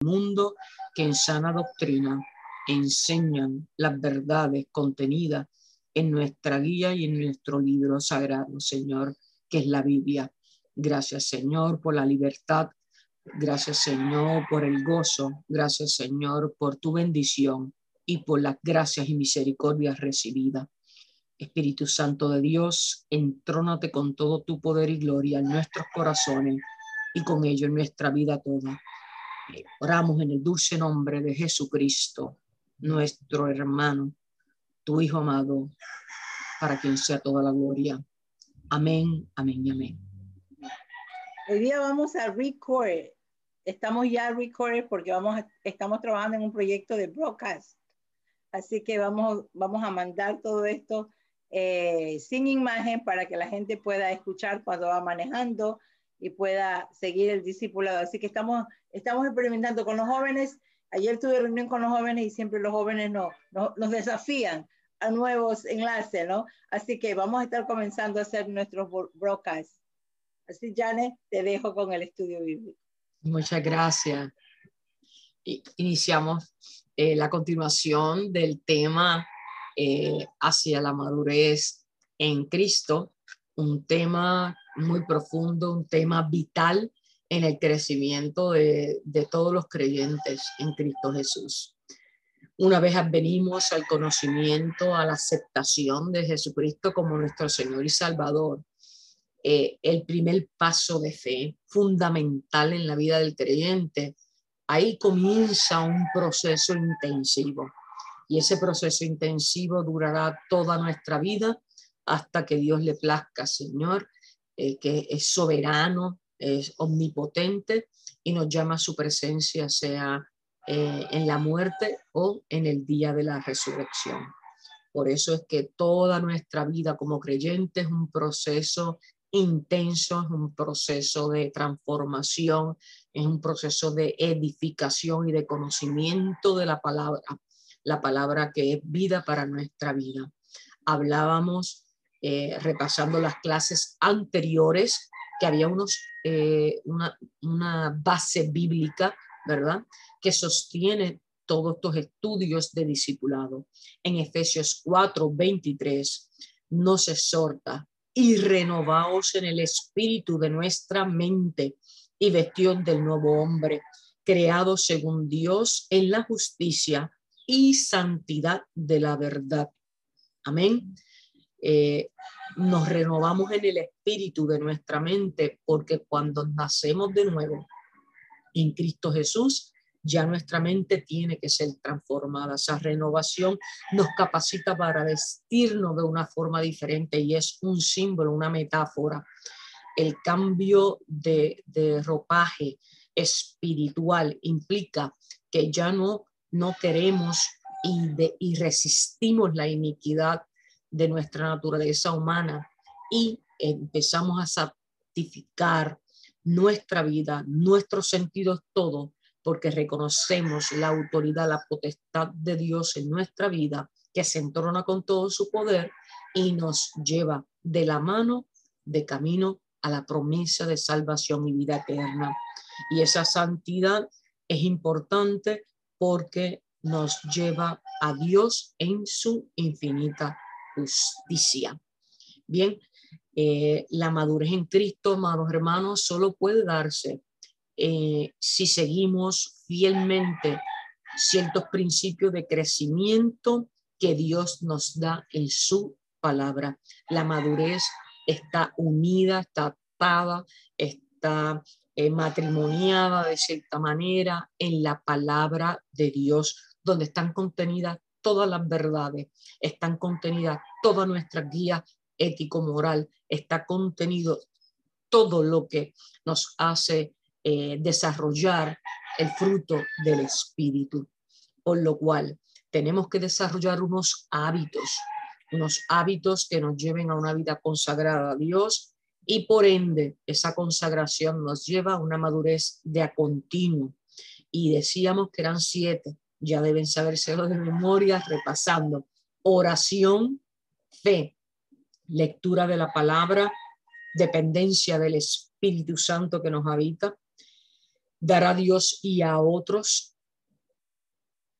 mundo que en sana doctrina enseñan las verdades contenidas en nuestra guía y en nuestro libro sagrado, Señor, que es la Biblia. Gracias, Señor, por la libertad. Gracias, Señor, por el gozo. Gracias, Señor, por tu bendición y por las gracias y misericordias recibidas. Espíritu Santo de Dios, entrónate con todo tu poder y gloria en nuestros corazones y con ello en nuestra vida toda. Oramos en el dulce nombre de Jesucristo, nuestro hermano, tu Hijo amado, para quien sea toda la gloria. Amén, amén y amén. Hoy día vamos a record. Estamos ya record porque vamos estamos trabajando en un proyecto de broadcast. Así que vamos, vamos a mandar todo esto eh, sin imagen para que la gente pueda escuchar cuando va manejando y pueda seguir el discipulado. Así que estamos, estamos experimentando con los jóvenes. Ayer tuve reunión con los jóvenes y siempre los jóvenes no, nos desafían a nuevos enlaces, ¿no? Así que vamos a estar comenzando a hacer nuestros broadcasts. Así, Janet, te dejo con el estudio bíblico. Muchas gracias. Iniciamos eh, la continuación del tema eh, hacia la madurez en Cristo, un tema muy profundo, un tema vital en el crecimiento de, de todos los creyentes en Cristo Jesús. Una vez venimos al conocimiento, a la aceptación de Jesucristo como nuestro Señor y Salvador, eh, el primer paso de fe fundamental en la vida del creyente, ahí comienza un proceso intensivo. Y ese proceso intensivo durará toda nuestra vida hasta que Dios le plazca, Señor, que es soberano, es omnipotente y nos llama a su presencia, sea eh, en la muerte o en el día de la resurrección. Por eso es que toda nuestra vida como creyentes es un proceso intenso, es un proceso de transformación, es un proceso de edificación y de conocimiento de la palabra, la palabra que es vida para nuestra vida. Hablábamos, eh, repasando las clases anteriores, que había unos, eh, una, base bíblica, ¿verdad? que sostiene todos estos estudios de discipulado. En Efesios 4, 23 nos exhorta y renovaos en el espíritu de nuestra mente y vestión del nuevo hombre, creado según Dios en la justicia y santidad de la verdad. Amén. Eh, nos renovamos en el espíritu de nuestra mente porque cuando nacemos de nuevo en Cristo Jesús, ya nuestra mente tiene que ser transformada. Esa renovación nos capacita para vestirnos de una forma diferente y es un símbolo, una metáfora. El cambio de, ropaje espiritual implica que ya no, no queremos de, y resistimos la iniquidad de nuestra naturaleza humana y empezamos a santificar nuestra vida, nuestros sentidos, todo porque reconocemos la autoridad, la potestad de Dios en nuestra vida, que se entrona con todo su poder y nos lleva de la mano de camino a la promesa de salvación y vida eterna. Y esa santidad es importante porque nos lleva a Dios en su infinita justicia. Bien, eh, la madurez en Cristo, amados hermanos, solo puede darse eh, si seguimos fielmente ciertos principios de crecimiento que Dios nos da en su palabra. La madurez está unida, está atada, está eh, matrimoniada de cierta manera en la palabra de Dios, donde están contenidas todas las verdades, están contenidas toda nuestra guía ético-moral, está contenido todo lo que nos hace eh, desarrollar el fruto del Espíritu. Por lo cual, tenemos que desarrollar unos hábitos, unos hábitos que nos lleven a una vida consagrada a Dios y por ende esa consagración nos lleva a una madurez de a continuo. Y decíamos que eran siete, ya deben sabérselo de memoria, repasando. Oración, fe, lectura de la palabra, dependencia del Espíritu Santo que nos habita, dar a Dios y a otros,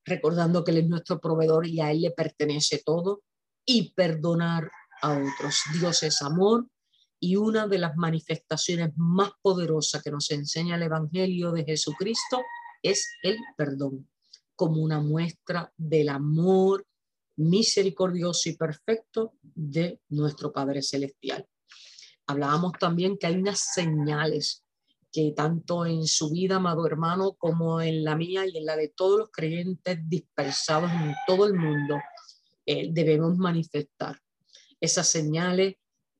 recordando que Él es nuestro proveedor y a Él le pertenece todo, y perdonar a otros. Dios es amor y una de las manifestaciones más poderosas que nos enseña el Evangelio de Jesucristo es el perdón, como una muestra del amor misericordioso y perfecto de nuestro Padre Celestial. Hablábamos también que hay unas señales que tanto en su vida, amado hermano, como en la mía y en la de todos los creyentes dispersados en todo el mundo, eh, debemos manifestar. Esas señales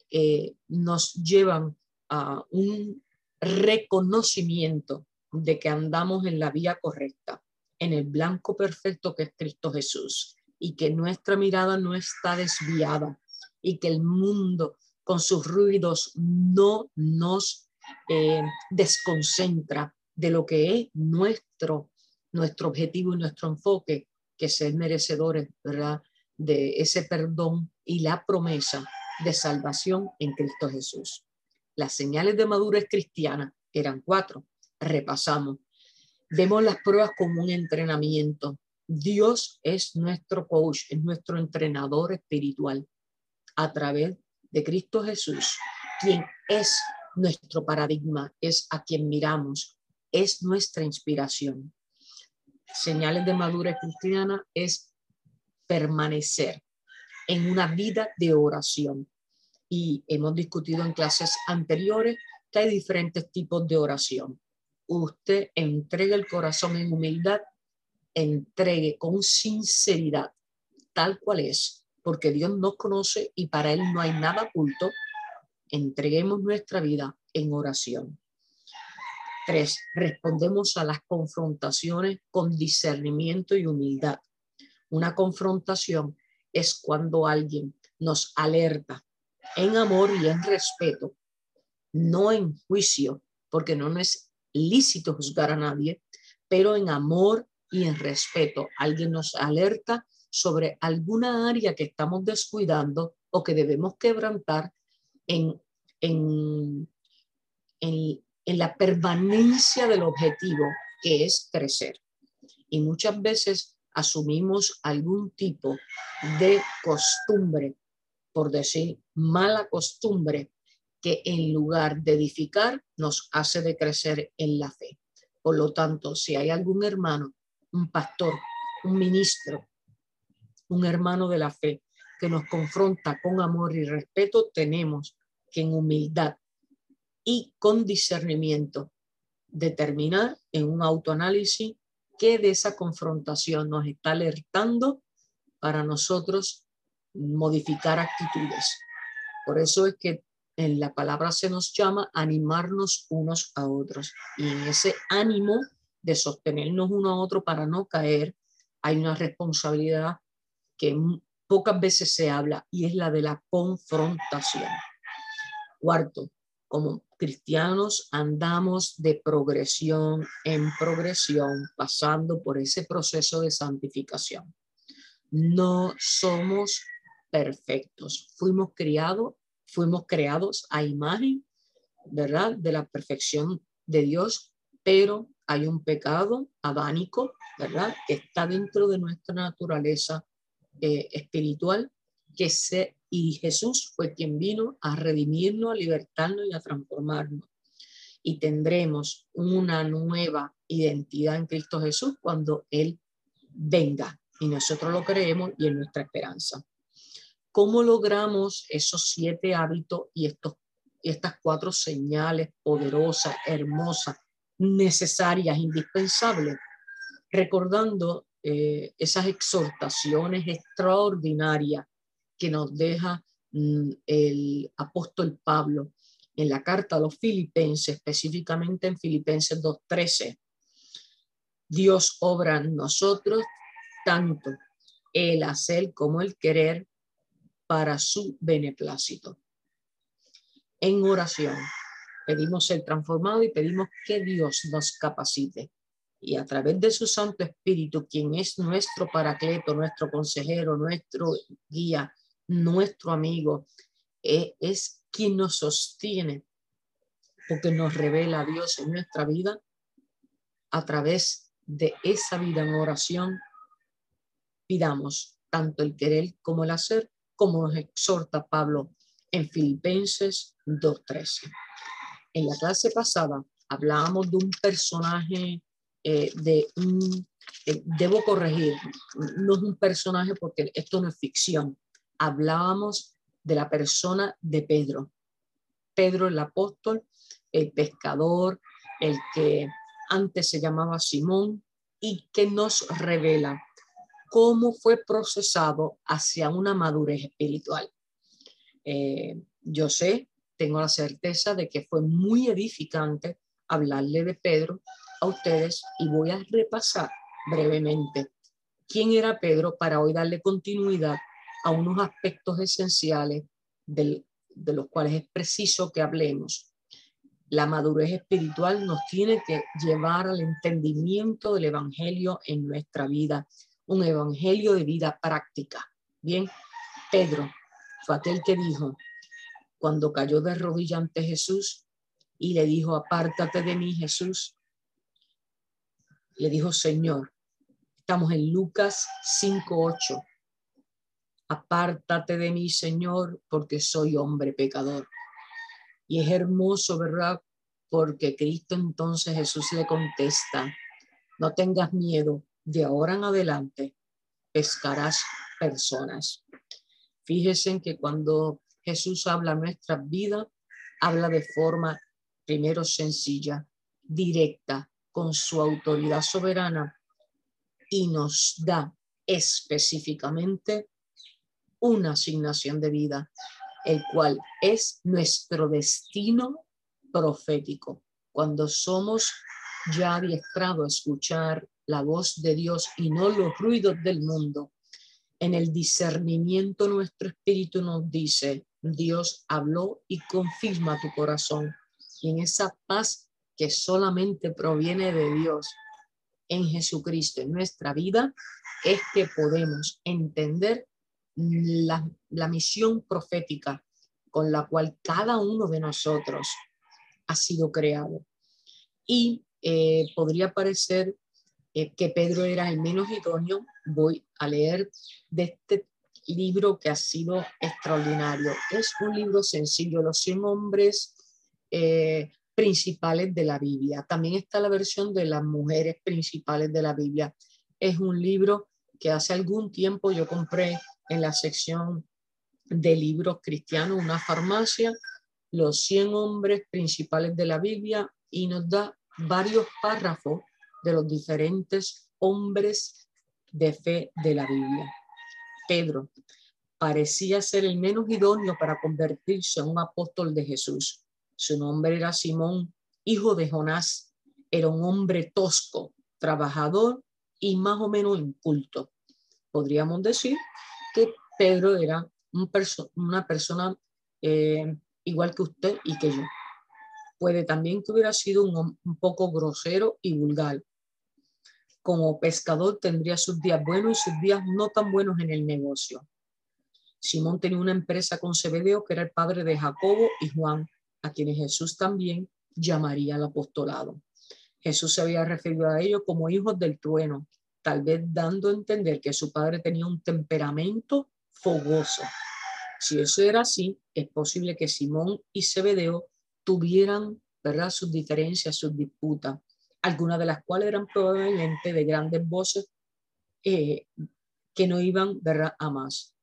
eh, nos llevan a un reconocimiento de que andamos en la vía correcta, en el blanco perfecto que es Cristo Jesús, y que nuestra mirada no está desviada y que el mundo con sus ruidos no nos eh, desconcentra de lo que es nuestro, nuestro objetivo y nuestro enfoque, que ser merecedores ¿verdad? de ese perdón y la promesa de salvación en Cristo Jesús. Las señales de madurez cristiana eran cuatro. Repasamos. Vemos las pruebas como un entrenamiento. Dios es nuestro coach, es nuestro entrenador espiritual a través de Cristo Jesús, quien es nuestro paradigma, es a quien miramos, es nuestra inspiración. Señales de madurez cristiana es permanecer en una vida de oración. Y hemos discutido en clases anteriores que hay diferentes tipos de oración. Usted entregue el corazón en humildad, entregue con sinceridad, tal cual es, porque Dios nos conoce y para Él no hay nada oculto. Entreguemos nuestra vida en oración. Tres, respondemos a las confrontaciones con discernimiento y humildad. Una confrontación es cuando alguien nos alerta en amor y en respeto, no en juicio, porque no es lícito juzgar a nadie, pero en amor y en respeto. Alguien nos alerta sobre alguna área que estamos descuidando o que debemos quebrantar en, en, en, la permanencia del objetivo, que es crecer. Y muchas veces asumimos algún tipo de costumbre, por decir mala costumbre, en lugar de edificar nos hace decrecer en la fe. Por lo tanto, si hay algún hermano, un pastor, un ministro, un hermano de la fe que nos confronta con amor y respeto, tenemos que en humildad y con discernimiento determinar en un autoanálisis qué de esa confrontación nos está alertando para nosotros modificar actitudes. Por eso es que en la palabra se nos llama animarnos unos a otros. Y en ese ánimo de sostenernos uno a otro para no caer, hay una responsabilidad que pocas veces se habla y es la de la confrontación. Cuarto, como cristianos andamos de progresión en progresión, pasando por ese proceso de santificación. No somos perfectos. Fuimos criados, fuimos creados a imagen, ¿verdad? De la perfección de Dios, pero hay un pecado adánico, ¿verdad? Que está dentro de nuestra naturaleza eh, espiritual que se y Jesús fue quien vino a redimirnos, a libertarnos y a transformarnos. Y tendremos una nueva identidad en Cristo Jesús cuando Él venga. Y nosotros lo creemos y es nuestra esperanza. ¿Cómo logramos esos siete hábitos y estos, estas cuatro señales poderosas, hermosas, necesarias, indispensables? Recordando eh, esas exhortaciones extraordinarias que nos deja mm, el apóstol Pablo en la carta a los filipenses, específicamente en Filipenses 2.13. Dios obra en nosotros tanto el hacer como el querer para su beneplácito. En oración pedimos ser transformado y pedimos que Dios nos capacite y a través de su Santo Espíritu, quien es nuestro paracleto, nuestro consejero, nuestro guía, nuestro amigo, eh, es quien nos sostiene, porque nos revela a Dios en nuestra vida, a través de esa vida en oración, pidamos tanto el querer como el hacer, como nos exhorta Pablo en Filipenses 2.13. En la clase pasada hablábamos de un personaje eh, de un, eh, debo corregir, no es un personaje porque esto no es ficción, hablábamos de la persona de Pedro. Pedro el apóstol, el pescador, el que antes se llamaba Simón y que nos revela cómo fue procesado hacia una madurez espiritual. Eh, yo sé, tengo la certeza de que fue muy edificante hablarle de Pedro a ustedes y voy a repasar brevemente quién era Pedro para hoy darle continuidad a unos aspectos esenciales de los cuales es preciso que hablemos. La madurez espiritual nos tiene que llevar al entendimiento del Evangelio en nuestra vida, un Evangelio de vida práctica. Bien, Pedro fue aquel que dijo, cuando cayó de rodilla ante Jesús y le dijo, apártate de mí, Jesús, le dijo, Señor, estamos en Lucas 5.8, apártate de mí, Señor, porque soy hombre pecador. Y es hermoso, ¿verdad? Porque Cristo entonces Jesús le contesta, no tengas miedo, de ahora en adelante pescarás personas. Fíjense que cuando Jesús habla nuestra vida, habla de forma primero sencilla, directa, con su autoridad soberana y nos da específicamente una asignación de vida, el cual es nuestro destino profético. Cuando somos ya adiestrados a escuchar la voz de Dios y no los ruidos del mundo, en el discernimiento nuestro espíritu nos dice, Dios habló y confirma tu corazón. Y en esa paz que solamente proviene de Dios en Jesucristo en nuestra vida, es que podemos entender la, la misión profética con la cual cada uno de nosotros ha sido creado. Y eh, podría parecer eh, que Pedro era el menos idóneo. Voy a leer de este libro que ha sido extraordinario. Es un libro sencillo, Los 100 hombres eh, principales de la Biblia. También está la versión de las mujeres principales de la Biblia. Es un libro que hace algún tiempo yo compré en la sección de libros cristianos, una farmacia, los 100 hombres principales de la Biblia y nos da varios párrafos de los diferentes hombres de fe de la Biblia. Pedro parecía ser el menos idóneo para convertirse en un apóstol de Jesús. Su nombre era Simón, hijo de Jonás. Era un hombre tosco, trabajador y más o menos inculto. Podríamos decir que Pedro era una persona eh, igual que usted y que yo. Puede también que hubiera sido un, un poco grosero y vulgar. Como pescador tendría sus días buenos y sus días no tan buenos en el negocio. Simón tenía una empresa con Zebedeo que era el padre de Jacobo y Juan, a quienes Jesús también llamaría al apostolado. Jesús se había referido a ellos como hijos del trueno, tal vez dando a entender que su padre tenía un temperamento fogoso. Si eso era así, es posible que Simón y Zebedeo tuvieran ¿verdad? sus diferencias, sus disputas, algunas de las cuales eran probablemente de grandes voces eh, que no iban ¿verdad? a más,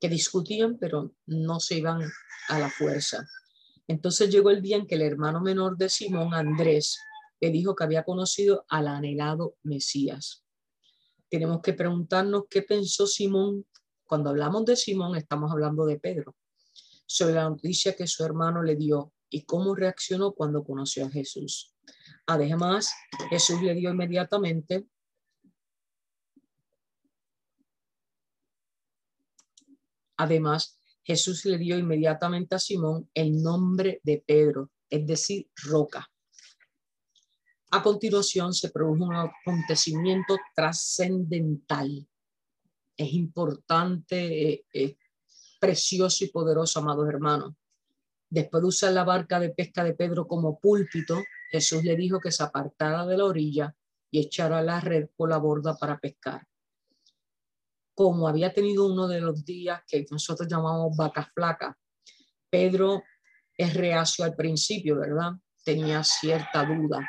que discutían pero no se iban a la fuerza. Entonces llegó el día en que el hermano menor de Simón, Andrés, le dijo que había conocido al anhelado Mesías. Tenemos que preguntarnos qué pensó Simón. Cuando hablamos de Simón, estamos hablando de Pedro, sobre la noticia que su hermano le dio y cómo reaccionó cuando conoció a Jesús. Además, Jesús le dio inmediatamente Además, Jesús le dio inmediatamente a Simón el nombre de Pedro, es decir, roca. A continuación se produjo un acontecimiento trascendental. Es importante, eh, eh, precioso y poderoso, amados hermanos. Después de la barca de pesca de Pedro como púlpito, Jesús le dijo que se apartara de la orilla y echara la red por la borda para pescar. Como había tenido uno de los días que nosotros llamamos vaca flaca, Pedro es reacio al principio, ¿verdad? Tenía cierta duda,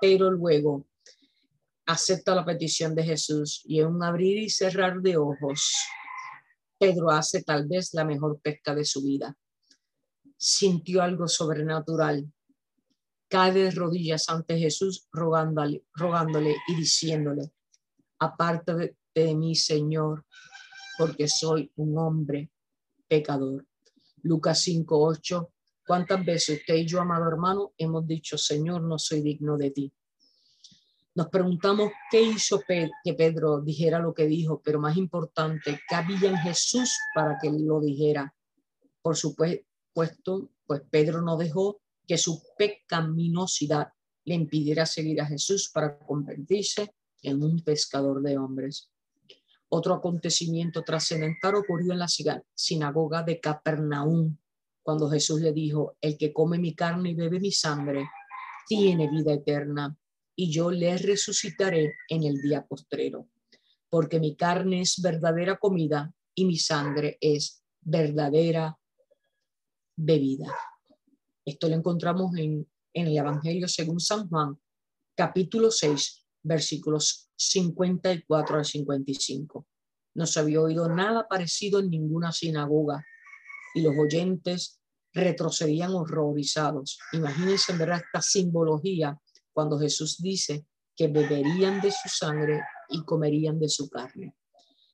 pero luego acepta la petición de Jesús y en un abrir y cerrar de ojos, Pedro hace tal vez la mejor pesca de su vida. Sintió algo sobrenatural. Cae de rodillas ante Jesús rogándole, rogándole y diciéndole, aparte de, de mí, Señor, porque soy un hombre pecador. Lucas 5:8. ¿Cuántas veces usted y yo, amado hermano, hemos dicho, Señor, no soy digno de ti? Nos preguntamos qué hizo que Pedro dijera lo que dijo, pero más importante, qué había en Jesús para que lo dijera. Por supuesto, pues Pedro no dejó que su pecaminosidad le impidiera seguir a Jesús para convertirse en un pescador de hombres. Otro acontecimiento trascendental ocurrió en la sinagoga de Capernaum, cuando Jesús le dijo, el que come mi carne y bebe mi sangre, tiene vida eterna, y yo le resucitaré en el día postrero, porque mi carne es verdadera comida y mi sangre es verdadera bebida. Esto lo encontramos en, en el Evangelio según San Juan, capítulo 6, versículos 54 al 55. No se había oído nada parecido en ninguna sinagoga y los oyentes retrocedían horrorizados. Imagínense en verdad esta simbología cuando Jesús dice que beberían de su sangre y comerían de su carne.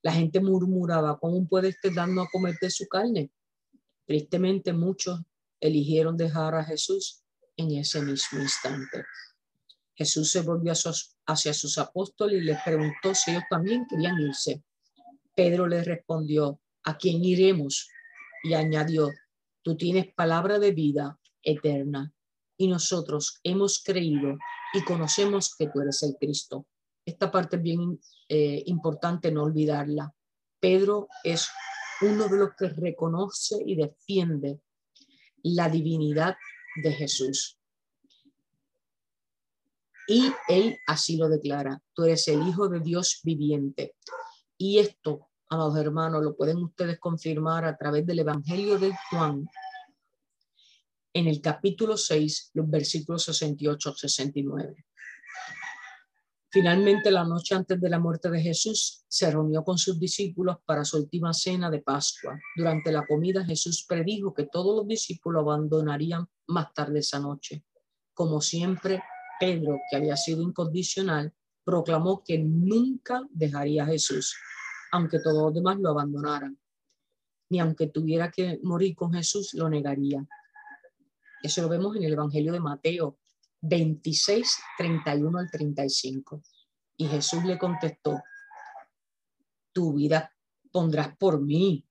La gente murmuraba, ¿cómo puede estar dando a comer de su carne? Tristemente muchos eligieron dejar a Jesús en ese mismo instante. Jesús se volvió hacia sus apóstoles y les preguntó si ellos también querían irse. Pedro les respondió, ¿a quién iremos? Y añadió, tú tienes palabra de vida eterna y nosotros hemos creído y conocemos que tú eres el Cristo. Esta parte es bien eh, importante no olvidarla. Pedro es uno de los que reconoce y defiende la divinidad de Jesús. Y él así lo declara, tú eres el Hijo de Dios viviente. Y esto, amados hermanos, lo pueden ustedes confirmar a través del Evangelio de Juan, en el capítulo 6, los versículos 68 69. Finalmente, la noche antes de la muerte de Jesús, se reunió con sus discípulos para su última cena de Pascua. Durante la comida, Jesús predijo que todos los discípulos abandonarían más tarde esa noche. Como siempre, Pedro, que había sido incondicional, proclamó que nunca dejaría a Jesús, aunque todos los demás lo abandonaran. Ni aunque tuviera que morir con Jesús, lo negaría. Eso lo vemos en el Evangelio de Mateo 26, 31 al 35. Y Jesús le contestó, tu vida pondrás por mí.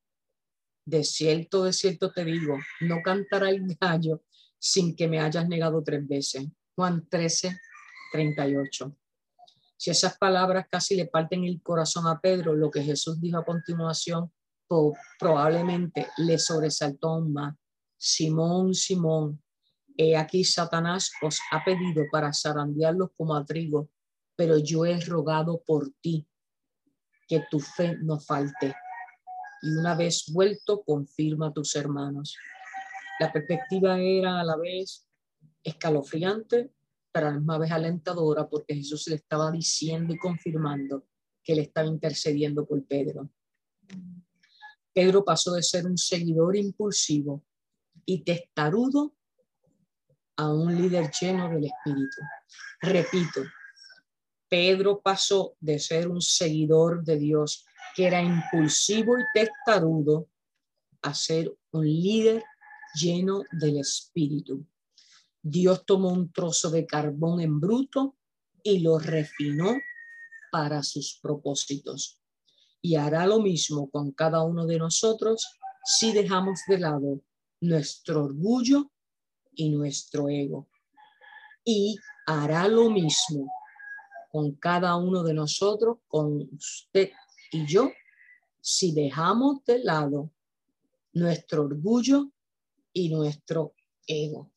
De cierto, de cierto te digo, no cantará el gallo sin que me hayas negado tres veces. Juan 13, 38. Si esas palabras casi le parten el corazón a Pedro, lo que Jesús dijo a continuación probablemente le sobresaltó aún más. Simón, Simón, aquí Satanás os ha pedido para zarandearlos como a trigo, pero yo he rogado por ti que tu fe no falte. Y una vez vuelto, confirma a tus hermanos. La perspectiva era a la vez escalofriante, pero a la misma vez alentadora, porque Jesús le estaba diciendo y confirmando que le estaba intercediendo por Pedro. Pedro pasó de ser un seguidor impulsivo y testarudo a un líder lleno del Espíritu. Repito, Pedro pasó de ser un seguidor de Dios que era impulsivo y testarudo a ser un líder lleno del Espíritu. Dios tomó un trozo de carbón en bruto y lo refinó para sus propósitos. Y hará lo mismo con cada uno de nosotros si dejamos de lado nuestro orgullo y nuestro ego. Y hará lo mismo con cada uno de nosotros, con usted y yo, si dejamos de lado nuestro orgullo y nuestro ego.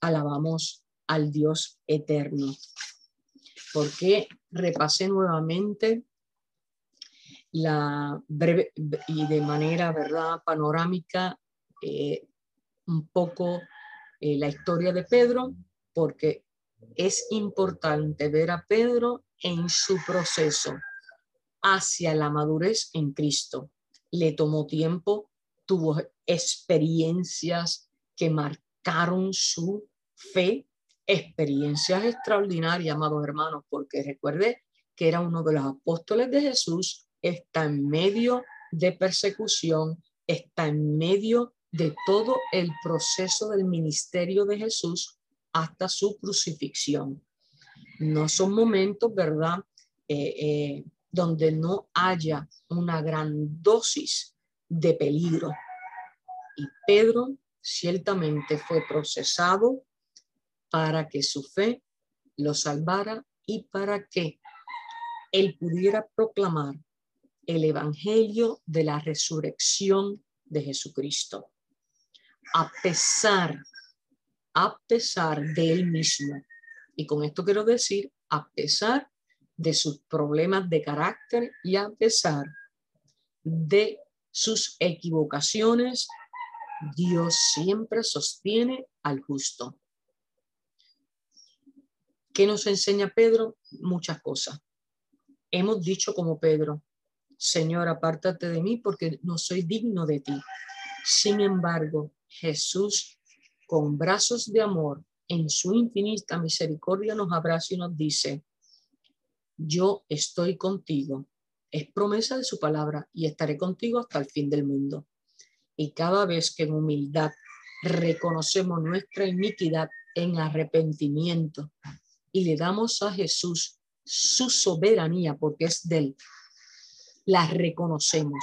Alabamos al Dios eterno. Porque repasé nuevamente la breve y de manera, ¿verdad?, panorámica, eh, un poco eh, la historia de Pedro, porque es importante ver a Pedro en su proceso hacia la madurez en Cristo. Le tomó tiempo, tuvo experiencias que marcaron su fe, experiencias extraordinarias, amados hermanos, porque recuerde que era uno de los apóstoles de Jesús, está en medio de persecución, está en medio de todo el proceso del ministerio de Jesús hasta su crucifixión. No son momentos, ¿verdad? Eh, eh, donde no haya una gran dosis de peligro. Y Pedro ciertamente fue procesado para que su fe lo salvara y para que él pudiera proclamar el evangelio de la resurrección de Jesucristo. A pesar, a pesar de él mismo. Y con esto quiero decir, a pesar de sus problemas de carácter y a pesar de sus equivocaciones, Dios siempre sostiene al justo. ¿Qué nos enseña Pedro? Muchas cosas. Hemos dicho como Pedro, Señor, apártate de mí porque no soy digno de ti. Sin embargo, Jesús, con brazos de amor, en su infinita misericordia, nos abraza y nos dice, yo estoy contigo. Es promesa de su palabra y estaré contigo hasta el fin del mundo. Y cada vez que en humildad reconocemos nuestra iniquidad en arrepentimiento y le damos a Jesús su soberanía, porque es de él, la reconocemos.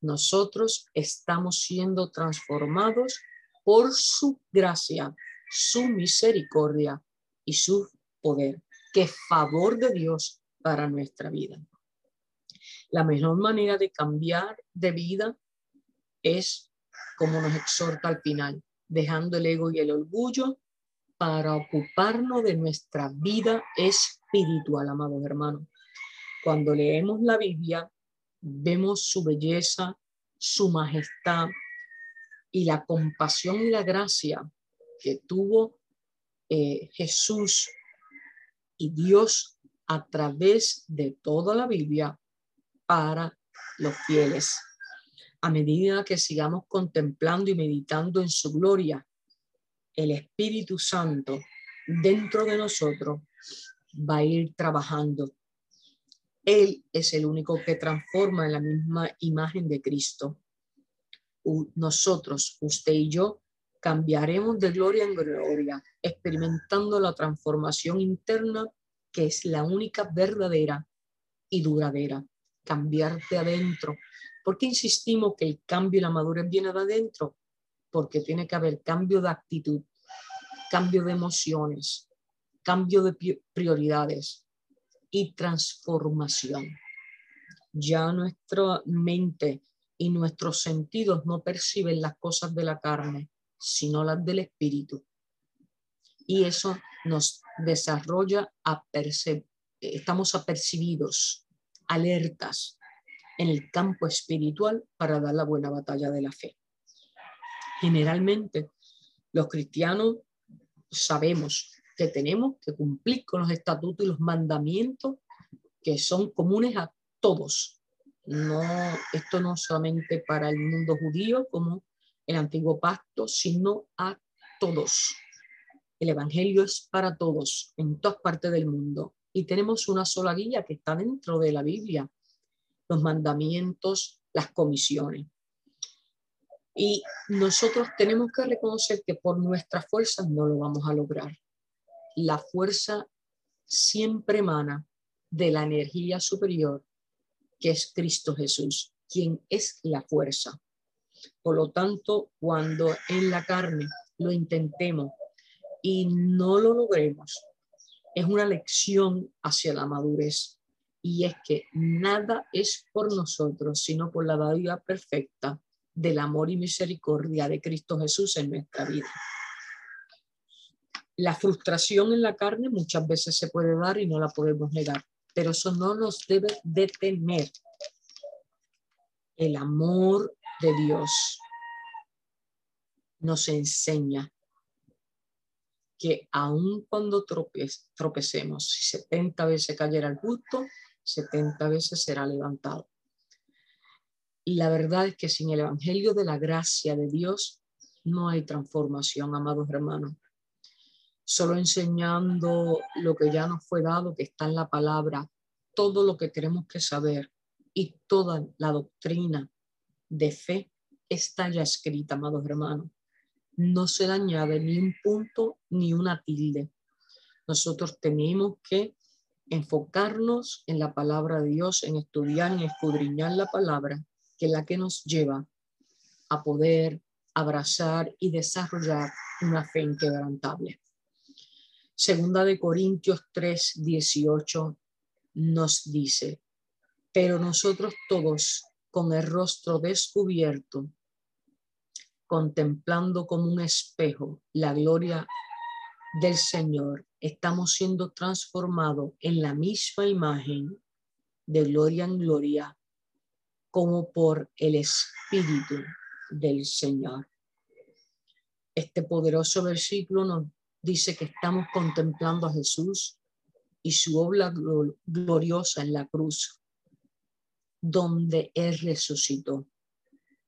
Nosotros estamos siendo transformados por su gracia, su misericordia y su poder que favor de Dios para nuestra vida. La mejor manera de cambiar de vida es como nos exhorta al final, dejando el ego y el orgullo para ocuparnos de nuestra vida espiritual, amados hermanos. Cuando leemos la Biblia, vemos su belleza, su majestad y la compasión y la gracia que tuvo eh, Jesús y Dios a través de toda la Biblia para los fieles. A medida que sigamos contemplando y meditando en su gloria, el Espíritu Santo dentro de nosotros va a ir trabajando. Él es el único que transforma en la misma imagen de Cristo. Nosotros, usted y yo, cambiaremos de gloria en gloria, experimentando la transformación interna que es la única verdadera y duradera. Cambiar de adentro. ¿Por qué insistimos que el cambio y la madurez viene de adentro? Porque tiene que haber cambio de actitud, cambio de emociones, cambio de prioridades y transformación. Ya nuestra mente y nuestros sentidos no perciben las cosas de la carne, sino las del espíritu. Y eso nos desarrolla, a estamos apercibidos, alertas en el campo espiritual para dar la buena batalla de la fe. Generalmente, los cristianos sabemos que tenemos que cumplir con los estatutos y los mandamientos que son comunes a todos. No, esto no solamente para el mundo judío como el antiguo pacto, sino a todos. El Evangelio es para todos, en todas partes del mundo. Y tenemos una sola guía que está dentro de la Biblia, los mandamientos, las comisiones. Y nosotros tenemos que reconocer que por nuestras fuerzas no lo vamos a lograr. La fuerza siempre emana de la energía superior que es Cristo Jesús, quien es la fuerza. Por lo tanto, cuando en la carne lo intentemos y no lo logremos, es una lección hacia la madurez. Y es que nada es por nosotros, sino por la dádiva perfecta del amor y misericordia de Cristo Jesús en nuestra vida. La frustración en la carne muchas veces se puede dar y no la podemos negar, pero eso no nos debe detener. El amor de Dios nos enseña que aun cuando tropecemos, si 70 veces cayera el justo, 70 veces será levantado. Y la verdad es que sin el Evangelio de la gracia de Dios no hay transformación, amados hermanos. Solo enseñando lo que ya nos fue dado, que está en la palabra, todo lo que tenemos que saber y toda la doctrina de fe está ya escrita, amados hermanos no se le añade ni un punto ni una tilde. Nosotros tenemos que enfocarnos en la palabra de Dios, en estudiar y escudriñar la palabra, que es la que nos lleva a poder abrazar y desarrollar una fe inquebrantable. Segunda de Corintios 3, 18 nos dice, pero nosotros todos con el rostro descubierto contemplando como un espejo la gloria del Señor, estamos siendo transformados en la misma imagen de gloria en gloria, como por el Espíritu del Señor. Este poderoso versículo nos dice que estamos contemplando a Jesús y su obra gloriosa en la cruz, donde Él resucitó,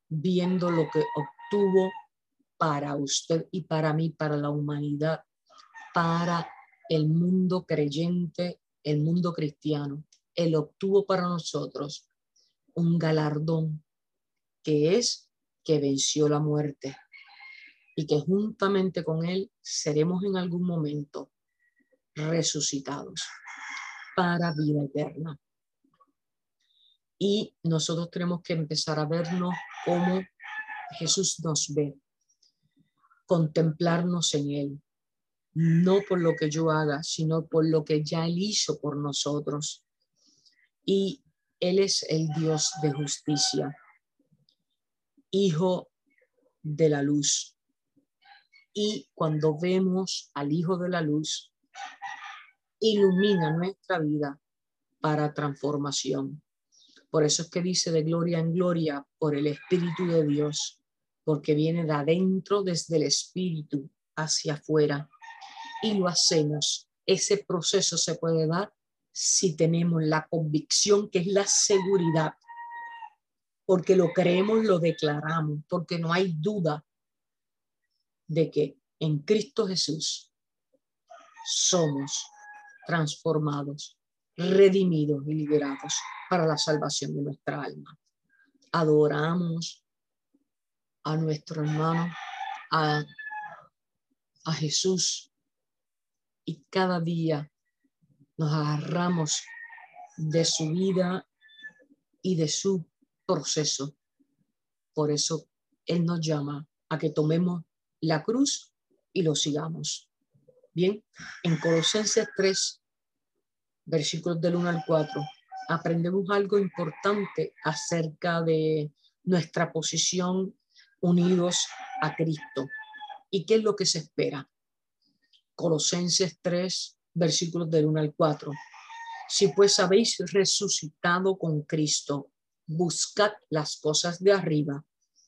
viendo lo que tuvo para usted y para mí, para la humanidad, para el mundo creyente, el mundo cristiano. Él obtuvo para nosotros un galardón que es que venció la muerte y que juntamente con Él seremos en algún momento resucitados para vida eterna. Y nosotros tenemos que empezar a vernos como Jesús nos ve, contemplarnos en Él, no por lo que yo haga, sino por lo que ya Él hizo por nosotros. Y Él es el Dios de justicia, Hijo de la luz. Y cuando vemos al Hijo de la luz, ilumina nuestra vida para transformación. Por eso es que dice de gloria en gloria por el Espíritu de Dios porque viene de adentro desde el espíritu hacia afuera y lo hacemos. Ese proceso se puede dar si tenemos la convicción que es la seguridad, porque lo creemos, lo declaramos, porque no hay duda de que en Cristo Jesús somos transformados, redimidos y liberados para la salvación de nuestra alma. Adoramos, a nuestro hermano, a, a Jesús. Y cada día nos agarramos de su vida y de su proceso. Por eso Él nos llama a que tomemos la cruz y lo sigamos. Bien, en Colosenses 3, versículos del 1 al 4, aprendemos algo importante acerca de nuestra posición unidos a Cristo. ¿Y qué es lo que se espera? Colosenses 3, versículos del 1 al 4. Si pues habéis resucitado con Cristo, buscad las cosas de arriba,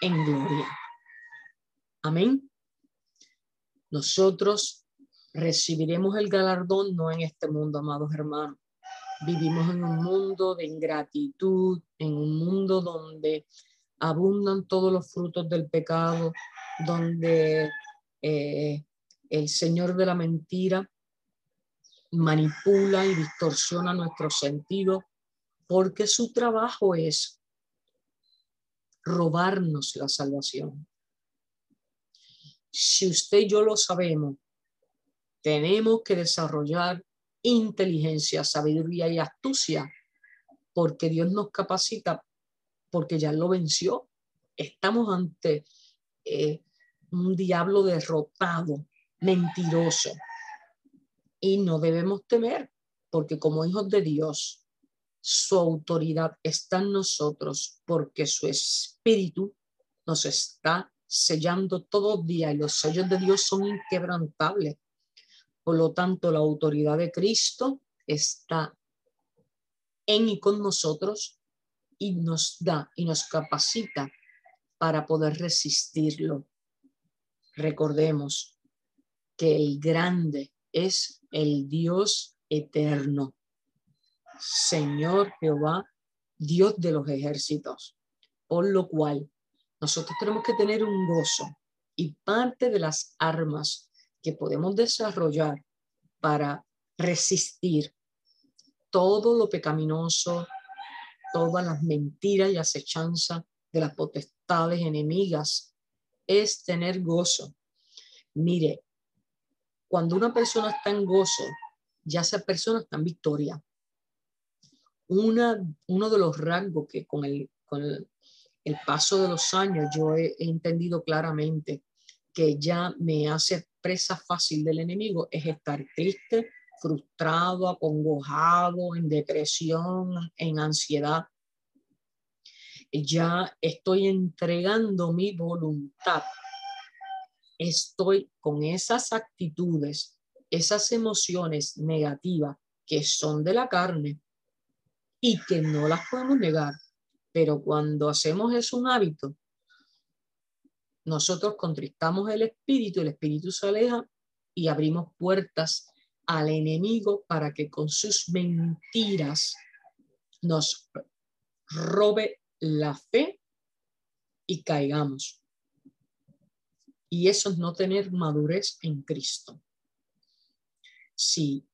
en gloria. Amén. Nosotros recibiremos el galardón no en este mundo, amados hermanos. Vivimos en un mundo de ingratitud, en un mundo donde abundan todos los frutos del pecado, donde eh, el Señor de la mentira manipula y distorsiona nuestro sentido, porque su trabajo es robarnos la salvación. Si usted y yo lo sabemos, tenemos que desarrollar inteligencia, sabiduría y astucia, porque Dios nos capacita, porque ya lo venció. Estamos ante eh, un diablo derrotado, mentiroso, y no debemos temer, porque como hijos de Dios, su autoridad está en nosotros, porque su espíritu nos está sellando todo el día y los sellos de Dios son inquebrantables. Por lo tanto, la autoridad de Cristo está en y con nosotros y nos da y nos capacita para poder resistirlo. Recordemos que el grande es el Dios eterno, Señor Jehová, Dios de los ejércitos, por lo cual nosotros tenemos que tener un gozo y parte de las armas que podemos desarrollar para resistir todo lo pecaminoso, todas las mentiras y acechanzas de las potestades enemigas, es tener gozo. Mire, cuando una persona está en gozo, ya esa persona está en victoria. Una, uno de los rasgos que con el, con el, paso de los años yo he, he entendido claramente que ya me hace presa fácil del enemigo es estar triste, frustrado, acongojado, en depresión, en ansiedad. Ya estoy entregando mi voluntad. Estoy con esas actitudes, esas emociones negativas que son de la carne y que no las podemos negar. Pero cuando hacemos eso un hábito, nosotros contristamos el espíritu, el espíritu se aleja y abrimos puertas al enemigo para que con sus mentiras nos robe la fe y caigamos. Y eso es no tener madurez en Cristo. Si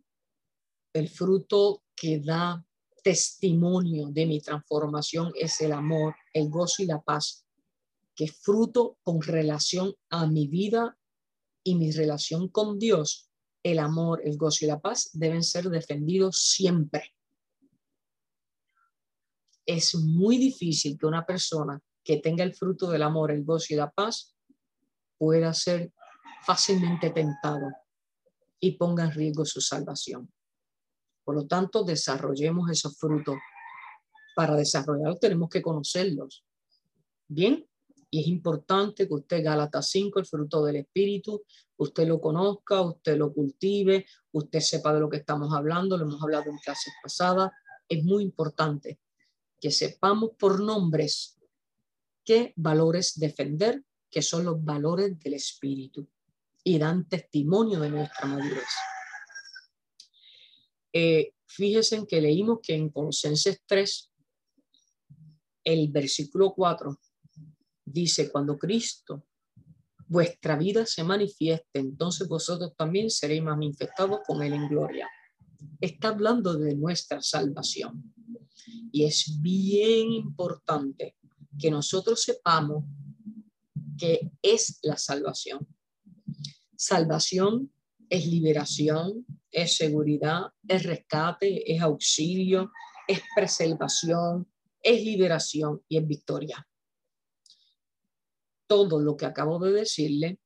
el fruto que da testimonio de mi transformación es el amor, el gozo y la paz, que fruto con relación a mi vida y mi relación con Dios, el amor, el gozo y la paz deben ser defendidos siempre. Es muy difícil que una persona que tenga el fruto del amor, el gozo y la paz pueda ser fácilmente tentado y ponga en riesgo su salvación. Por lo tanto, desarrollemos esos frutos. Para desarrollarlos tenemos que conocerlos. Bien, y es importante que usted, Gálatas 5, el fruto del Espíritu, usted lo conozca, usted lo cultive, usted sepa de lo que estamos hablando, lo hemos hablado en clases pasadas. Es muy importante que sepamos por nombres qué valores defender, que son los valores del Espíritu y dan testimonio de nuestra madurez. Eh, fíjense en que leímos que en Colosenses 3, el versículo 4, dice, cuando Cristo, vuestra vida se manifieste, entonces vosotros también seréis manifestados con Él en gloria. Está hablando de nuestra salvación. Y es bien importante que nosotros sepamos que es la salvación. Salvación es liberación, es seguridad, es rescate, es auxilio, es preservación, es liberación y es victoria todo lo que acabo de decirle,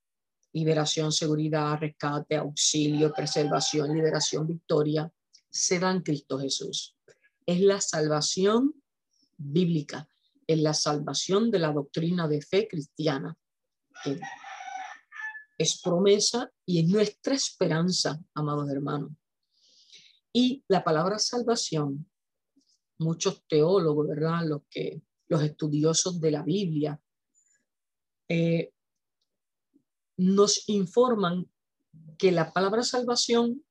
liberación, seguridad, rescate, auxilio, preservación, liberación, victoria, se da en Cristo Jesús. Es la salvación bíblica, es la salvación de la doctrina de fe cristiana, es promesa y es nuestra esperanza, amados hermanos. Y la palabra salvación, muchos teólogos, ¿verdad? Los que los estudiosos de la Biblia eh, nos informan que la palabra salvación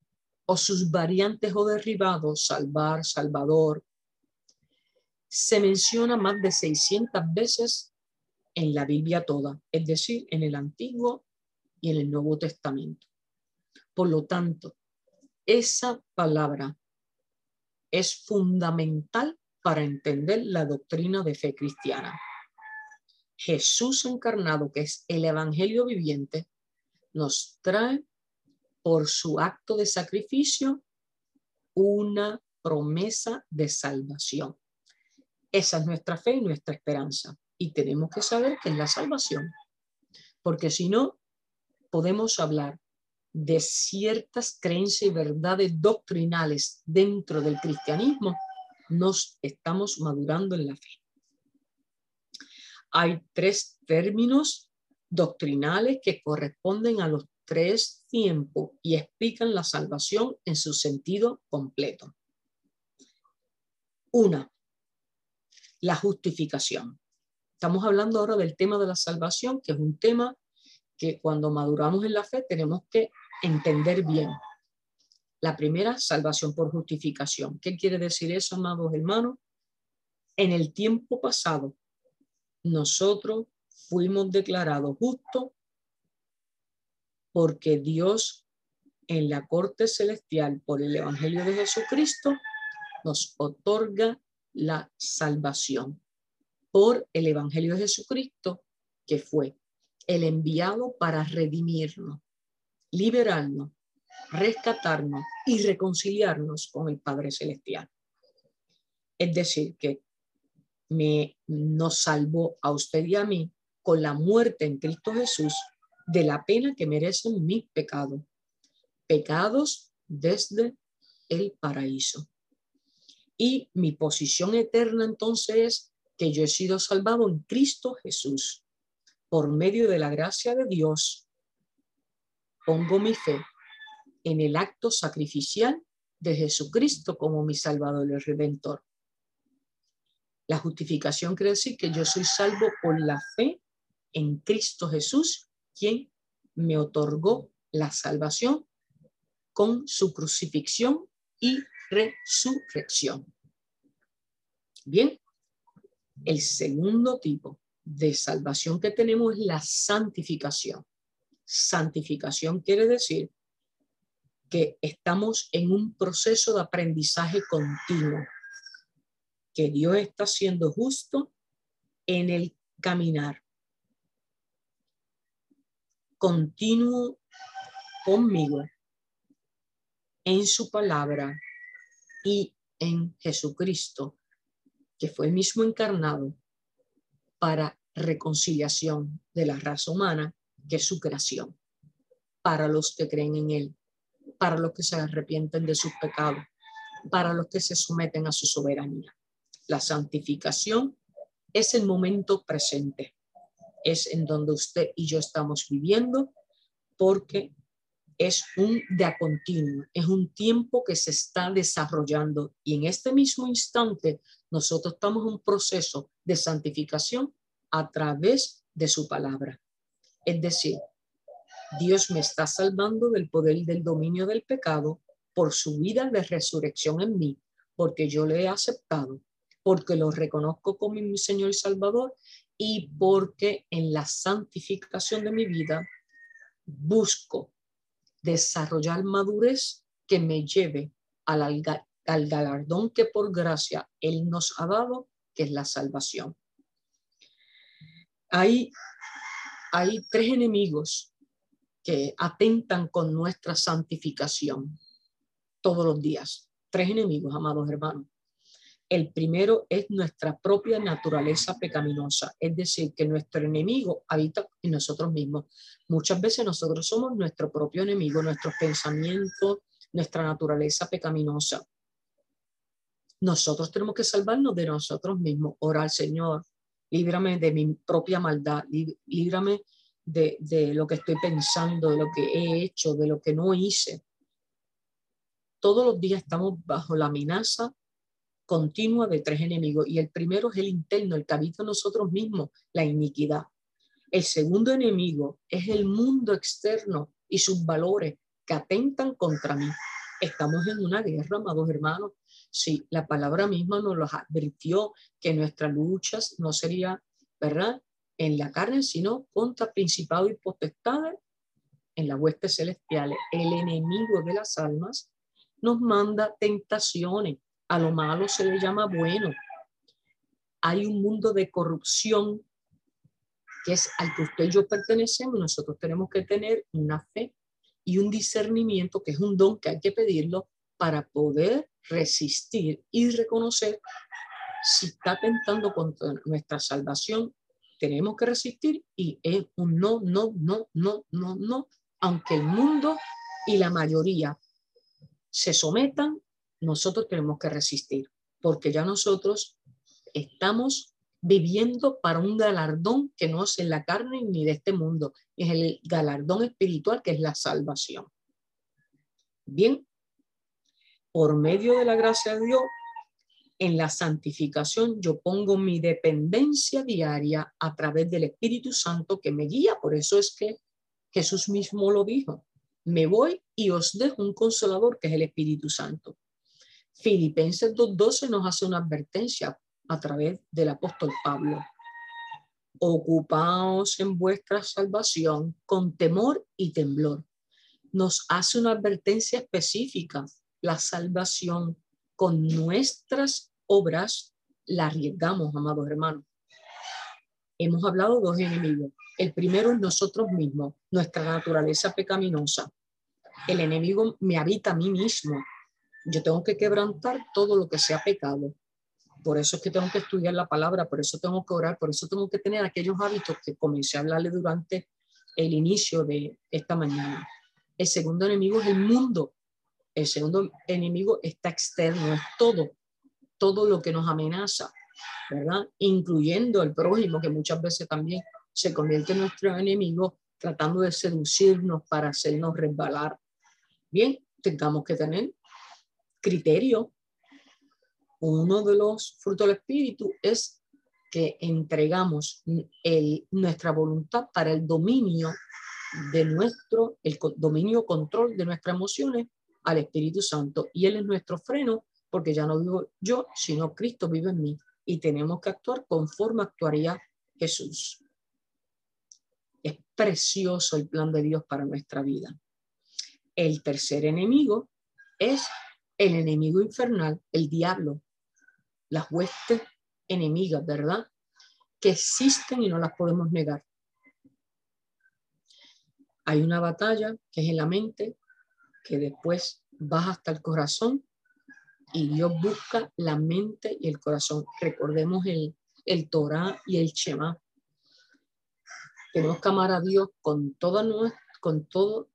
o sus variantes o derivados, salvar, salvador, se menciona más de 600 veces en la Biblia toda, es decir, en el Antiguo y en el Nuevo Testamento. Por lo tanto, esa palabra es fundamental para entender la doctrina de fe cristiana. Jesús encarnado, que es el Evangelio viviente, nos trae por su acto de sacrificio una promesa de salvación. Esa es nuestra fe y nuestra esperanza. Y tenemos que saber que es la salvación. Porque si no, podemos hablar de ciertas creencias y verdades doctrinales dentro del cristianismo, nos estamos madurando en la fe. Hay tres términos doctrinales que corresponden a los tres tiempos y explican la salvación en su sentido completo. Una, la justificación. Estamos hablando ahora del tema de la salvación, que es un tema que cuando maduramos en la fe tenemos que entender bien. La primera, salvación por justificación. ¿Qué quiere decir eso, amados hermanos? En el tiempo pasado, nosotros fuimos declarados justos porque Dios en la corte celestial por el Evangelio de Jesucristo nos otorga la salvación por el Evangelio de Jesucristo que fue el enviado para redimirnos, liberarnos, rescatarnos y reconciliarnos con el Padre Celestial. Es decir, que me nos salvó a usted y a mí con la muerte en Cristo Jesús de la pena que merecen mis pecados. Pecados desde el paraíso. Y mi posición eterna entonces es que yo he sido salvado en Cristo Jesús. Por medio de la gracia de Dios, pongo mi fe en el acto sacrificial de Jesucristo como mi Salvador y Redentor. La justificación quiere decir que yo soy salvo por la fe en Cristo Jesús quien me otorgó la salvación con su crucifixión y resurrección. Bien, el segundo tipo de salvación que tenemos es la santificación. Santificación quiere decir que estamos en un proceso de aprendizaje continuo, que Dios está siendo justo en el caminar continuo conmigo en su palabra y en Jesucristo, que fue mismo encarnado para reconciliación de la raza humana, que es su creación, para los que creen en Él, para los que se arrepienten de sus pecados, para los que se someten a su soberanía. La santificación es el momento presente es en donde usted y yo estamos viviendo porque es un de a continuo, es un tiempo que se está desarrollando y en este mismo instante nosotros estamos en un proceso de santificación a través de su palabra. Es decir, Dios me está salvando del poder del dominio del pecado por su vida de resurrección en mí, porque yo le he aceptado, porque lo reconozco como mi Señor y Salvador y porque en la santificación de mi vida busco desarrollar madurez que me lleve al, al galardón que por gracia Él nos ha dado, que es la salvación. Hay, tres enemigos que atentan con nuestra santificación todos los días. Tres enemigos, amados hermanos. El primero es nuestra propia naturaleza pecaminosa, es decir, que nuestro enemigo habita en nosotros mismos. Muchas veces nosotros somos nuestro propio enemigo, nuestros pensamientos, nuestra naturaleza pecaminosa. Nosotros tenemos que salvarnos de nosotros mismos, orar, Señor, líbrame de mi propia maldad, líbrame de, lo que estoy pensando, de lo que he hecho, de lo que no hice. Todos los días estamos bajo la amenaza continua de tres enemigos. Y el primero es el interno, el que habita nosotros mismos, la iniquidad. El segundo enemigo es el mundo externo y sus valores que atentan contra mí. Estamos en una guerra, amados hermanos. Sí, la palabra misma nos lo advirtió que nuestra lucha no sería, ¿verdad? En la carne, sino contra principados y potestades en la hueste celestial. El enemigo de las almas nos manda tentaciones a lo malo se le llama bueno. Hay un mundo de corrupción que es al que usted y yo pertenecemos. Nosotros tenemos que tener una fe y un discernimiento que es un don que hay que pedirlo para poder resistir y reconocer si está tentando contra nuestra salvación. Tenemos que resistir y es un no, no, no, no, no, no, aunque el mundo y la mayoría se sometan, nosotros tenemos que resistir, porque ya nosotros estamos viviendo para un galardón que no es en la carne ni de este mundo, es el galardón espiritual que es la salvación. Bien, por medio de la gracia de Dios, en la santificación yo pongo mi dependencia diaria a través del Espíritu Santo que me guía. Por eso es que Jesús mismo lo dijo. Me voy y os dejo un consolador que es el Espíritu Santo. Filipenses 2.12 nos hace una advertencia a través del apóstol Pablo. Ocupaos en vuestra salvación con temor y temblor. Nos hace una advertencia específica. La salvación con nuestras obras la arriesgamos, amados hermanos. Hemos hablado de dos enemigos. El primero es nosotros mismos, nuestra naturaleza pecaminosa. El enemigo me habita a mí mismo. Yo tengo que quebrantar todo lo que sea pecado. Por eso es que tengo que estudiar la palabra, por eso tengo que orar, por eso tengo que tener aquellos hábitos que comencé a hablarle durante el inicio de esta mañana. El segundo enemigo es el mundo. El segundo enemigo está externo, es todo, todo lo que nos amenaza, ¿verdad? Incluyendo el prójimo, que muchas veces también se convierte en nuestro enemigo, tratando de seducirnos para hacernos resbalar. Bien, tengamos que tener criterio uno de los frutos del Espíritu es que entregamos el, nuestra voluntad para el dominio de nuestro, el dominio control de nuestras emociones al Espíritu Santo. Y Él es nuestro freno, porque ya no vivo yo, sino Cristo vive en mí. Y tenemos que actuar conforme actuaría Jesús. Es precioso el plan de Dios para nuestra vida. El tercer enemigo es el enemigo infernal, el diablo, las huestes enemigas, ¿verdad? Que existen y no las podemos negar. Hay una batalla que es en la mente, que después baja hasta el corazón y Dios busca la mente y el corazón. Recordemos el, el Torah y el Shema. Tenemos que amar a Dios con toda, con todo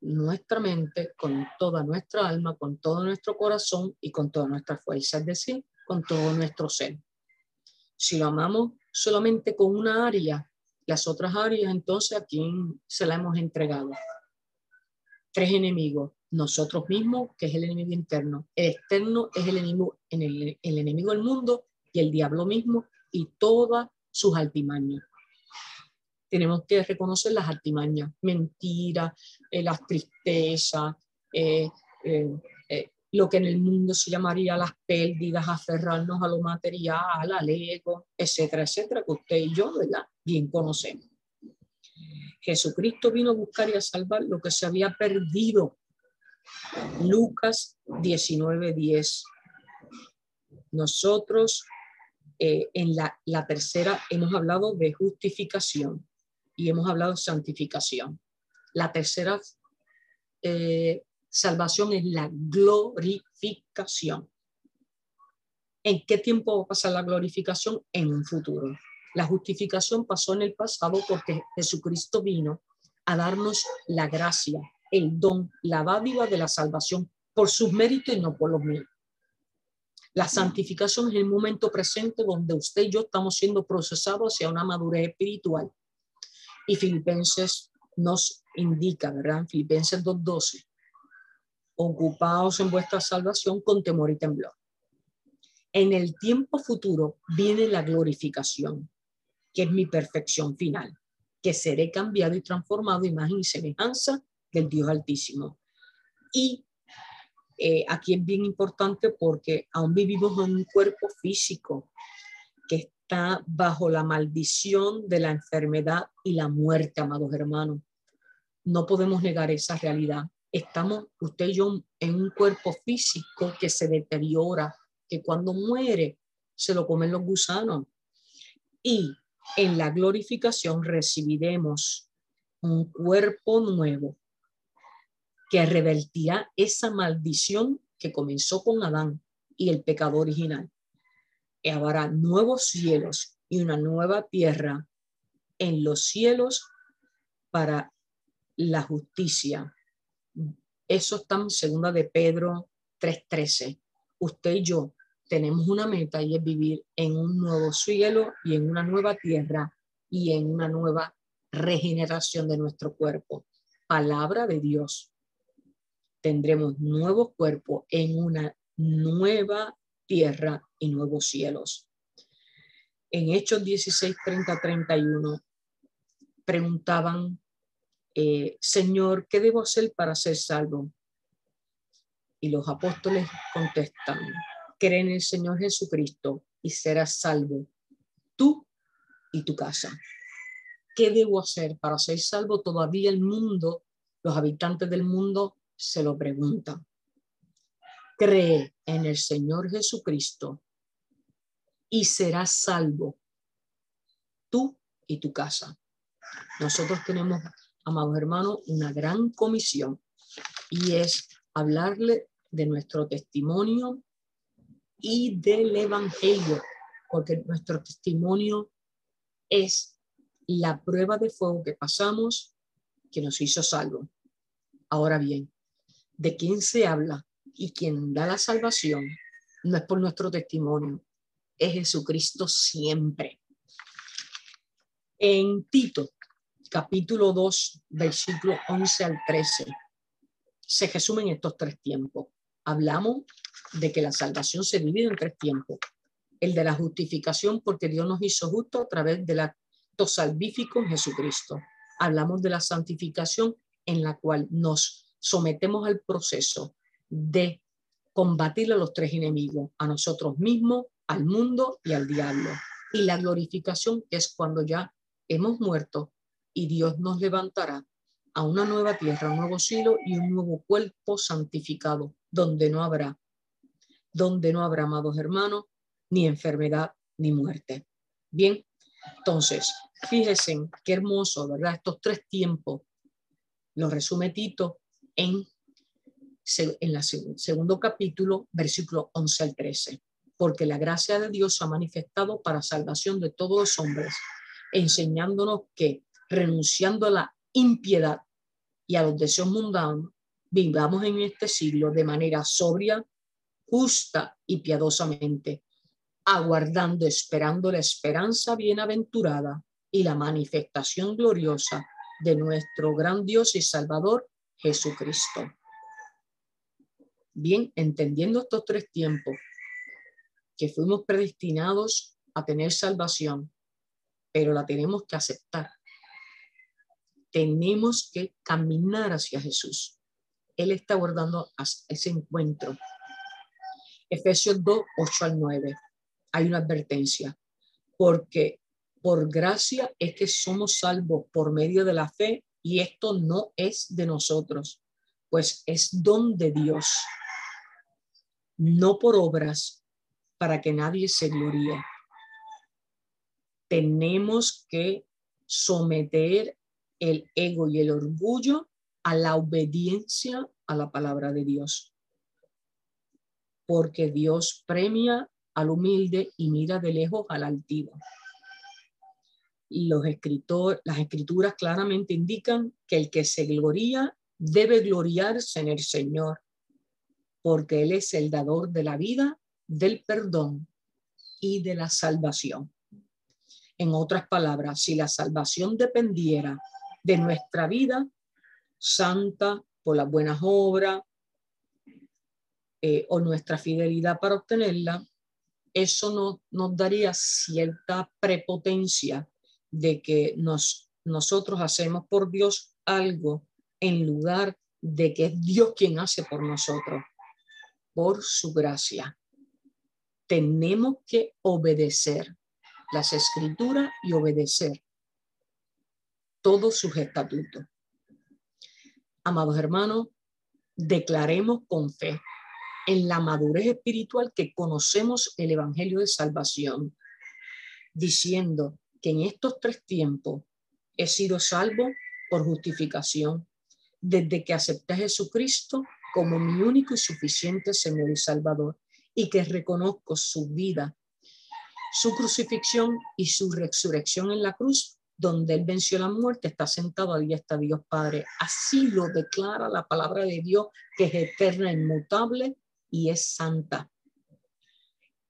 nuestra mente, con toda nuestra alma, con todo nuestro corazón y con toda nuestra fuerza. Es decir, con todo nuestro ser. Si lo amamos solamente con una área, las otras áreas, entonces a quién se la hemos entregado. Tres enemigos. Nosotros mismos, que es el enemigo interno. El externo es el enemigo, en el, enemigo del mundo y el diablo mismo y todas sus altimañas. Tenemos que reconocer las altimañas, mentiras, eh, las tristezas, eh, eh, lo que en el mundo se llamaría las pérdidas, aferrarnos a lo material, al ego, etcétera, etcétera, que usted y yo, ¿verdad? Bien conocemos. Jesucristo vino a buscar y a salvar lo que se había perdido. Lucas 19:10. Nosotros eh, en la, tercera hemos hablado de justificación y hemos hablado de santificación. La tercera eh, Salvación es la glorificación. ¿En qué tiempo va a pasar la glorificación? En un futuro. La justificación pasó en el pasado porque Jesucristo vino a darnos la gracia, el don, la dádiva de la salvación por sus méritos y no por los míos. La santificación es el momento presente donde usted y yo estamos siendo procesados hacia una madurez espiritual. Y Filipenses nos indica, ¿verdad? Filipenses 2.12, ocupaos en vuestra salvación con temor y temblor. En el tiempo futuro viene la glorificación, que es mi perfección final, que seré cambiado y transformado imagen y semejanza del Dios Altísimo. Y eh, aquí es bien importante porque aún vivimos en un cuerpo físico que está bajo la maldición de la enfermedad y la muerte, amados hermanos. No podemos negar esa realidad estamos usted y yo en un cuerpo físico que se deteriora, que cuando muere se lo comen los gusanos. Y en la glorificación recibiremos un cuerpo nuevo, que revertirá esa maldición que comenzó con Adán y el pecado original. Y habrá nuevos cielos y una nueva tierra en los cielos para la justicia. Eso está en segunda de Pedro 3:13. Usted y yo tenemos una meta y es vivir en un nuevo cielo y en una nueva tierra y en una nueva regeneración de nuestro cuerpo. Palabra de Dios. Tendremos nuevos cuerpos en una nueva tierra y nuevos cielos. En Hechos 16, 30, 31 preguntaban, eh, Señor, ¿qué debo hacer para ser salvo? Y los apóstoles contestan, cree en el Señor Jesucristo y serás salvo, tú y tu casa. ¿Qué debo hacer para ser salvo? Todavía el mundo, los habitantes del mundo se lo preguntan. Cree en el Señor Jesucristo y serás salvo, tú y tu casa. Nosotros tenemos, amados hermanos, una gran comisión y es hablarle de nuestro testimonio y del Evangelio, porque nuestro testimonio es la prueba de fuego que pasamos que nos hizo salvo. Ahora bien, de quién se habla y quién da la salvación no es por nuestro testimonio, es Jesucristo siempre. En Tito, capítulo 2, versículo 11 al 13, se resumen estos tres tiempos. Hablamos de que la salvación se divide en tres tiempos. El de la justificación, porque Dios nos hizo justo a través del acto salvífico en Jesucristo. Hablamos de la santificación, en la cual nos sometemos al proceso de combatir a los tres enemigos, a nosotros mismos, al mundo y al diablo. Y la glorificación es cuando ya hemos muerto y Dios nos levantará a una nueva tierra, un nuevo cielo y un nuevo cuerpo santificado, donde no habrá donde no habrá, amados hermanos, ni enfermedad ni muerte. Bien, entonces, fíjense qué hermoso, ¿verdad? Estos tres tiempos los resume Tito en, en el segundo capítulo, versículo 11 al 13. Porque la gracia de Dios se ha manifestado para salvación de todos los hombres, enseñándonos que renunciando a la impiedad y a los deseos mundanos, vivamos en este siglo de manera sobria, justa y piadosamente, aguardando, esperando la esperanza bienaventurada y la manifestación gloriosa de nuestro gran Dios y Salvador Jesucristo. Bien, entendiendo estos tres tiempos, que fuimos predestinados a tener salvación, pero la tenemos que aceptar. Tenemos que caminar hacia Jesús. Él está guardando ese encuentro Efesios 2, 8 al 9. Hay una advertencia, porque por gracia es que somos salvos por medio de la fe y esto no es de nosotros, pues es don de Dios, no por obras, para que nadie se gloríe. Tenemos que someter el ego y el orgullo a la obediencia a la palabra de Dios porque Dios premia al humilde y mira de lejos al altivo. Los escritores, las escrituras claramente indican que el que se gloría debe gloriarse en el Señor, porque Él es el dador de la vida, del perdón y de la salvación. En otras palabras, si la salvación dependiera de nuestra vida santa por las buenas obras, eh, o nuestra fidelidad para obtenerla, eso no, nos daría cierta prepotencia de que nos, nosotros hacemos por Dios algo en lugar de que es Dios quien hace por nosotros, por su gracia. Tenemos que obedecer las escrituras y obedecer todos sus estatutos. Amados hermanos, declaremos con fe en la madurez espiritual que conocemos el Evangelio de Salvación, diciendo que en estos tres tiempos he sido salvo por justificación, desde que acepté a Jesucristo como mi único y suficiente Señor y Salvador y que reconozco su vida, su crucifixión y su resurrección en la cruz, donde Él venció la muerte, está sentado ahí está Dios Padre. Así lo declara la palabra de Dios, que es eterna, inmutable y es santa.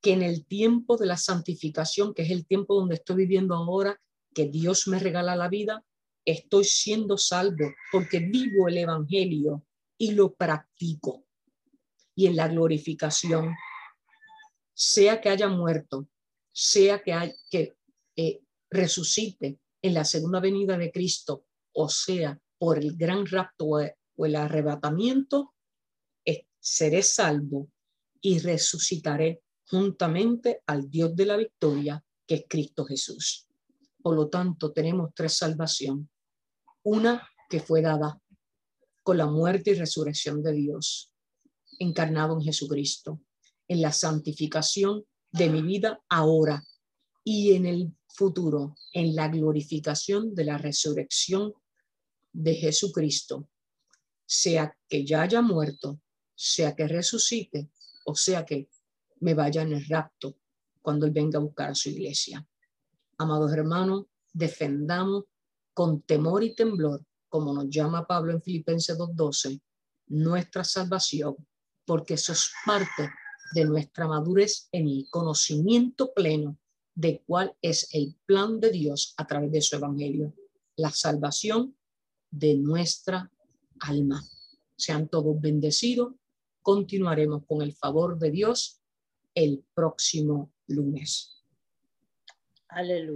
Que en el tiempo de la santificación, que es el tiempo donde estoy viviendo ahora, que Dios me regala la vida, estoy siendo salvo porque vivo el Evangelio y lo practico. Y en la glorificación, sea que haya muerto, sea que, hay, que eh, resucite en la segunda venida de Cristo, o sea, por el gran rapto o el arrebatamiento, seré salvo y resucitaré juntamente al Dios de la victoria, que es Cristo Jesús. Por lo tanto, tenemos tres salvación una que fue dada con la muerte y resurrección de Dios, encarnado en Jesucristo, en la santificación de mi vida ahora y en el futuro, en la glorificación de la resurrección de Jesucristo, sea que ya haya muerto, sea que resucite, o sea que me vaya en el rapto cuando Él venga a buscar a su iglesia. Amados hermanos, defendamos con temor y temblor, como nos llama Pablo en Filipenses 2.12, nuestra salvación, porque eso es parte de nuestra madurez en el conocimiento pleno de cuál es el plan de Dios a través de su evangelio, la salvación de nuestra alma. Sean todos bendecidos. Continuaremos con el favor de Dios el próximo lunes. Aleluya.